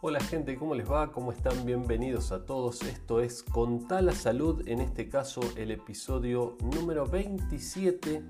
Hola gente, ¿cómo les va? ¿Cómo están? Bienvenidos a todos. Esto es Contá la Salud, en este caso el episodio número 27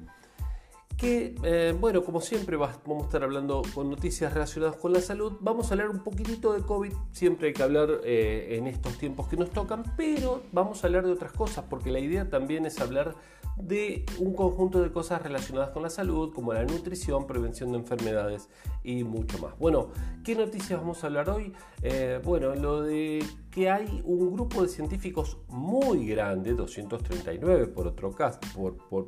que, eh, bueno, como siempre vamos a estar hablando con noticias relacionadas con la salud. Vamos a hablar un poquitito de COVID, siempre hay que hablar eh, en estos tiempos que nos tocan, pero vamos a hablar de otras cosas, porque la idea también es hablar de un conjunto de cosas relacionadas con la salud, como la nutrición, prevención de enfermedades y mucho más. Bueno, ¿qué noticias vamos a hablar hoy? Eh, bueno, lo de que hay un grupo de científicos muy grande, 239 por otro caso, por, por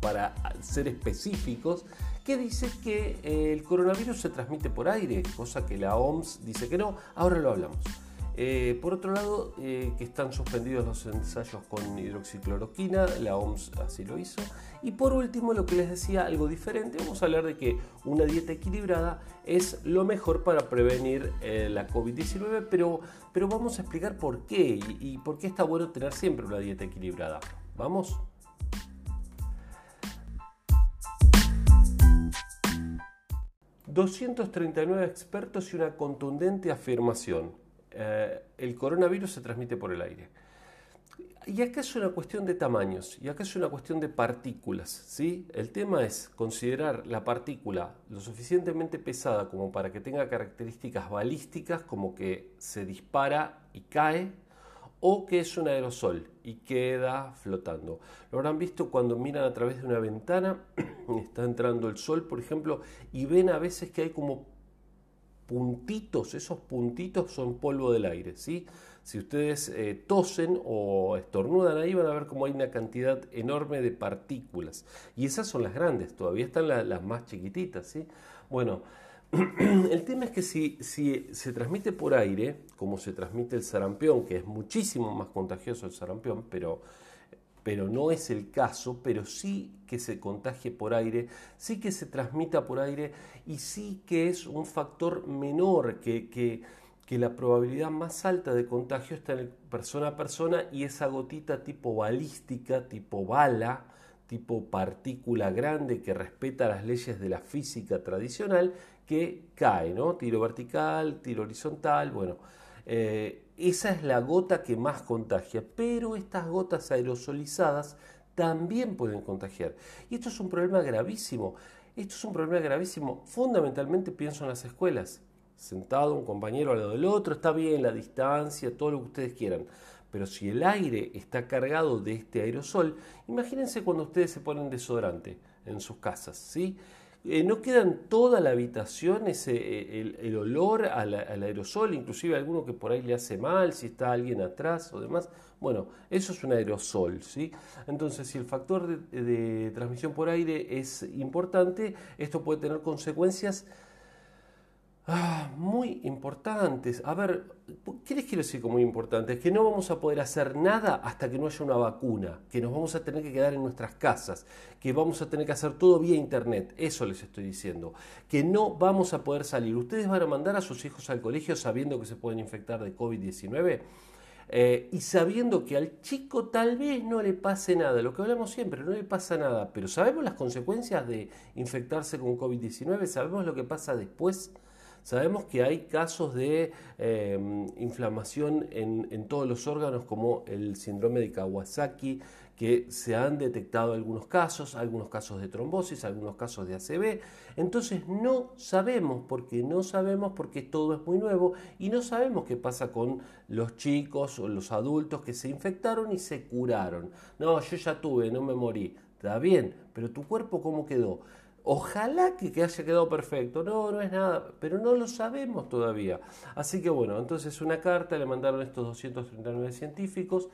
para ser específicos, que dice que eh, el coronavirus se transmite por aire, cosa que la OMS dice que no, ahora lo hablamos. Eh, por otro lado, eh, que están suspendidos los ensayos con hidroxicloroquina, la OMS así lo hizo. Y por último, lo que les decía, algo diferente, vamos a hablar de que una dieta equilibrada es lo mejor para prevenir la COVID-19, pero, pero vamos a explicar por qué y, y por qué está bueno tener siempre una dieta equilibrada. ¿Vamos? 239 expertos y una contundente afirmación. Eh, el coronavirus se transmite por el aire. Y acá es una cuestión de tamaños, y acá es una cuestión de partículas. ¿sí? El tema es considerar la partícula lo suficientemente pesada como para que tenga características balísticas, como que se dispara y cae, o que es un aerosol y queda flotando. Lo habrán visto cuando miran a través de una ventana, está entrando el sol, por ejemplo, y ven a veces que hay como puntitos, esos puntitos son polvo del aire, ¿sí? Si ustedes eh, tosen o estornudan ahí van a ver como hay una cantidad enorme de partículas. Y esas son las grandes, todavía están las más chiquititas, ¿sí? Bueno, El tema es que si, se transmite por aire, como se transmite el sarampión, que es muchísimo más contagioso el sarampión, pero, no es el caso, pero sí que se contagie por aire, sí que se transmita por aire y sí que es un factor menor, que la probabilidad más alta de contagio está en persona a persona y esa gotita tipo balística, tipo bala, tipo partícula grande que respeta las leyes de la física tradicional que cae, ¿no? Tiro vertical, tiro horizontal, bueno, eh, esa es la gota que más contagia, pero estas gotas aerosolizadas también pueden contagiar. Y esto es un problema gravísimo. Esto es un problema gravísimo. Fundamentalmente pienso en las escuelas. Sentado un compañero al lado del otro, está bien la distancia, todo lo que ustedes quieran. Pero si el aire está cargado de este aerosol, imagínense cuando ustedes se ponen desodorante en sus casas, ¿sí? Eh, no queda en toda la habitación ese, eh, el, olor al, aerosol, inclusive alguno que por ahí le hace mal, si está alguien atrás o demás. Bueno, eso es un aerosol, ¿sí? Entonces, si el factor de transmisión por aire es importante, esto puede tener consecuencias Ah, muy importantes. A ver, ¿qué les quiero decir con muy importantes? Que no vamos a poder hacer nada hasta que no haya una vacuna, que nos vamos a tener que quedar en nuestras casas, que vamos a tener que hacer todo vía internet. Eso les estoy diciendo. Que no vamos a poder salir. ¿Ustedes van a mandar a sus hijos al colegio sabiendo que se pueden infectar de COVID-19? Eh, y sabiendo que al chico tal vez no le pase nada, lo que hablamos siempre, no le pasa nada, pero sabemos las consecuencias de infectarse con COVID-19, sabemos lo que pasa después. Sabemos que hay casos de em, inflamación en, todos los órganos como el síndrome de Kawasaki, que se han detectado algunos casos, algunos casos de trombosis, algunos casos de ACV. Entonces no sabemos, porque no sabemos, porque todo es muy nuevo y no sabemos qué pasa con los chicos o los adultos que se infectaron y se curaron. No, yo ya tuve, no me morí. Está bien, pero tu cuerpo cómo quedó? Ojalá que, haya quedado perfecto. No, no es nada, pero no lo sabemos todavía. Así que bueno, entonces una carta le mandaron estos 239 científicos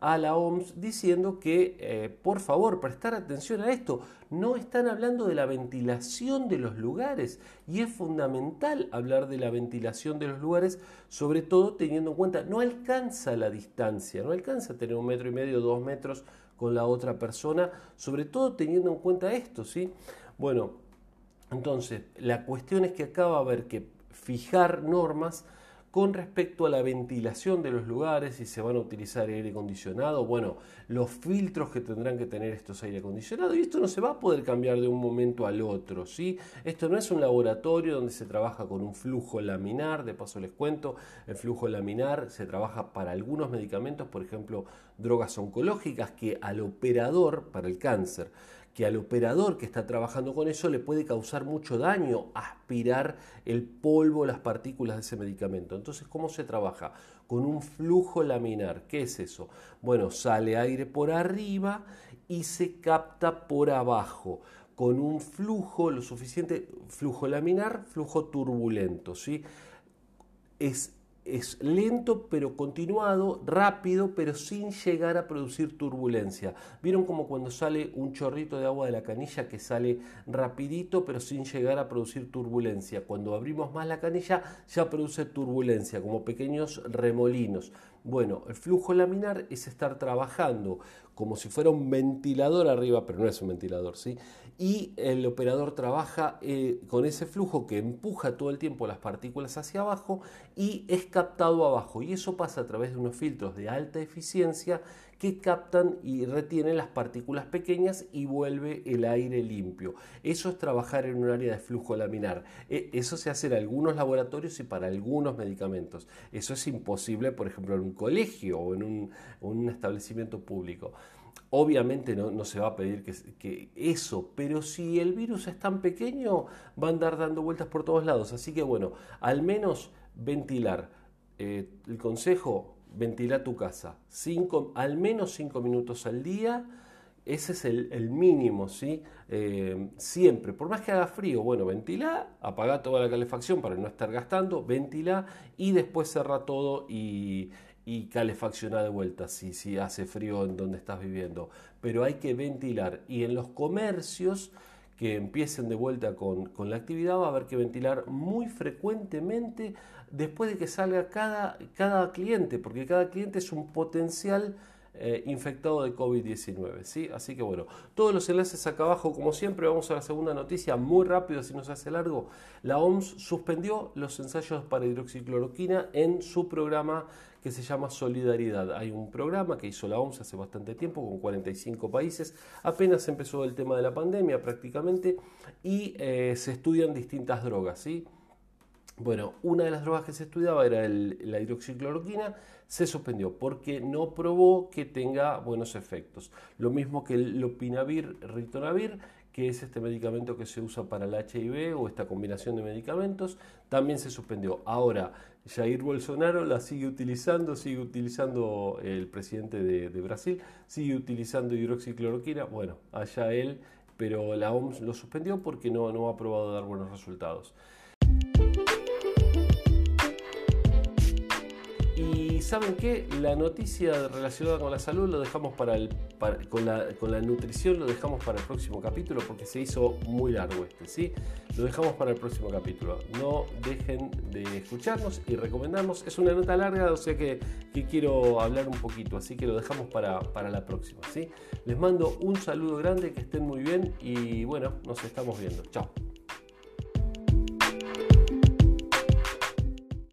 a la OMS diciendo que eh, por favor prestar atención a esto. No están hablando de la ventilación de los lugares y es fundamental hablar de la ventilación de los lugares, sobre todo teniendo en cuenta, no alcanza la distancia, no alcanza tener un metro y medio, dos metros con la otra persona, sobre todo teniendo en cuenta esto, ¿sí? Bueno, entonces la cuestión es que acá va a haber que fijar normas Con respecto a la ventilación de los lugares, si se van a utilizar aire acondicionado, bueno, los filtros que tendrán que tener estos aire acondicionados, y esto no se va a poder cambiar de un momento al otro, ¿sí? Esto no es un laboratorio donde se trabaja con un flujo laminar, de paso les cuento, el flujo laminar se trabaja para algunos medicamentos, por ejemplo, drogas oncológicas, que al operador, para el cáncer, que al operador que está trabajando con eso le puede causar mucho daño aspirar el polvo, las partículas de ese medicamento. Entonces, ¿cómo se trabaja? Con un flujo laminar. ¿Qué es eso? Bueno, sale aire por arriba y se capta por abajo con un flujo lo suficiente, flujo laminar, flujo turbulento, ¿sí? Es es lento pero continuado, rápido pero sin llegar a producir turbulencia. ¿Vieron como cuando sale un chorrito de agua de la canilla que sale rapidito pero sin llegar a producir turbulencia? Cuando abrimos más la canilla ya produce turbulencia, como pequeños remolinos. Bueno, el flujo laminar es estar trabajando como si fuera un ventilador arriba, pero no es un ventilador, ¿sí? Y el operador trabaja eh, con ese flujo que empuja todo el tiempo las partículas hacia abajo y es captado abajo. Y eso pasa a través de unos filtros de alta eficiencia que captan y retienen las partículas pequeñas y vuelve el aire limpio. Eso es trabajar en un área de flujo laminar. E, eso se hace en algunos laboratorios y para algunos medicamentos. Eso es imposible, por ejemplo, en un colegio o en un, establecimiento público. Obviamente no, se va a pedir que, eso, pero si el virus es tan pequeño, va a andar dando vueltas por todos lados. Así que bueno, al menos ventilar. Eh, el consejo, ventila tu casa. Cinco, al menos 5 minutos al día. Ese es el, mínimo, ¿sí? Eh, siempre, por más que haga frío, bueno, ventila, apaga toda la calefacción para no estar gastando, ventila y después cerra todo y, y de vuelta si hace frío en donde estás viviendo. Pero hay que ventilar y en los comercios que empiecen de vuelta con, con la actividad va a haber que ventilar muy frecuentemente después de que salga cada, cada cliente, porque cada cliente es un potencial eh, infectado de COVID-19. ¿sí? Así que bueno, todos los enlaces acá abajo, como siempre, vamos a la segunda noticia muy rápido, si no se hace largo. La OMS suspendió los ensayos para hidroxicloroquina en su programa que se llama Solidaridad. Hay un programa que hizo la OMS hace bastante tiempo con 45 países, apenas empezó el tema de la pandemia prácticamente y eh, se estudian distintas drogas. ¿sí? Bueno, una de las drogas que se estudiaba era la hidroxicloroquina, se suspendió porque no probó que tenga buenos efectos. Lo mismo que el lopinavir, ritonavir, que es este medicamento que se usa para el HIV o esta combinación de medicamentos, también se suspendió. Ahora, Jair Bolsonaro la sigue utilizando, sigue utilizando el presidente de, Brasil, sigue utilizando hidroxicloroquina, bueno, allá él, pero la OMS lo suspendió porque no ha probado dar buenos resultados. Saben qué, la noticia relacionada con la salud lo dejamos para el, con, la, con, la, nutrición lo dejamos para el próximo capítulo porque se hizo muy largo este, ¿sí? Lo dejamos para el próximo capítulo. No dejen de escucharnos y recomendarnos. Es una nota larga, o sea que, que quiero hablar un poquito, así que lo dejamos para, para la próxima, ¿sí? Les mando un saludo grande, que estén muy bien y bueno, nos estamos viendo. Chao.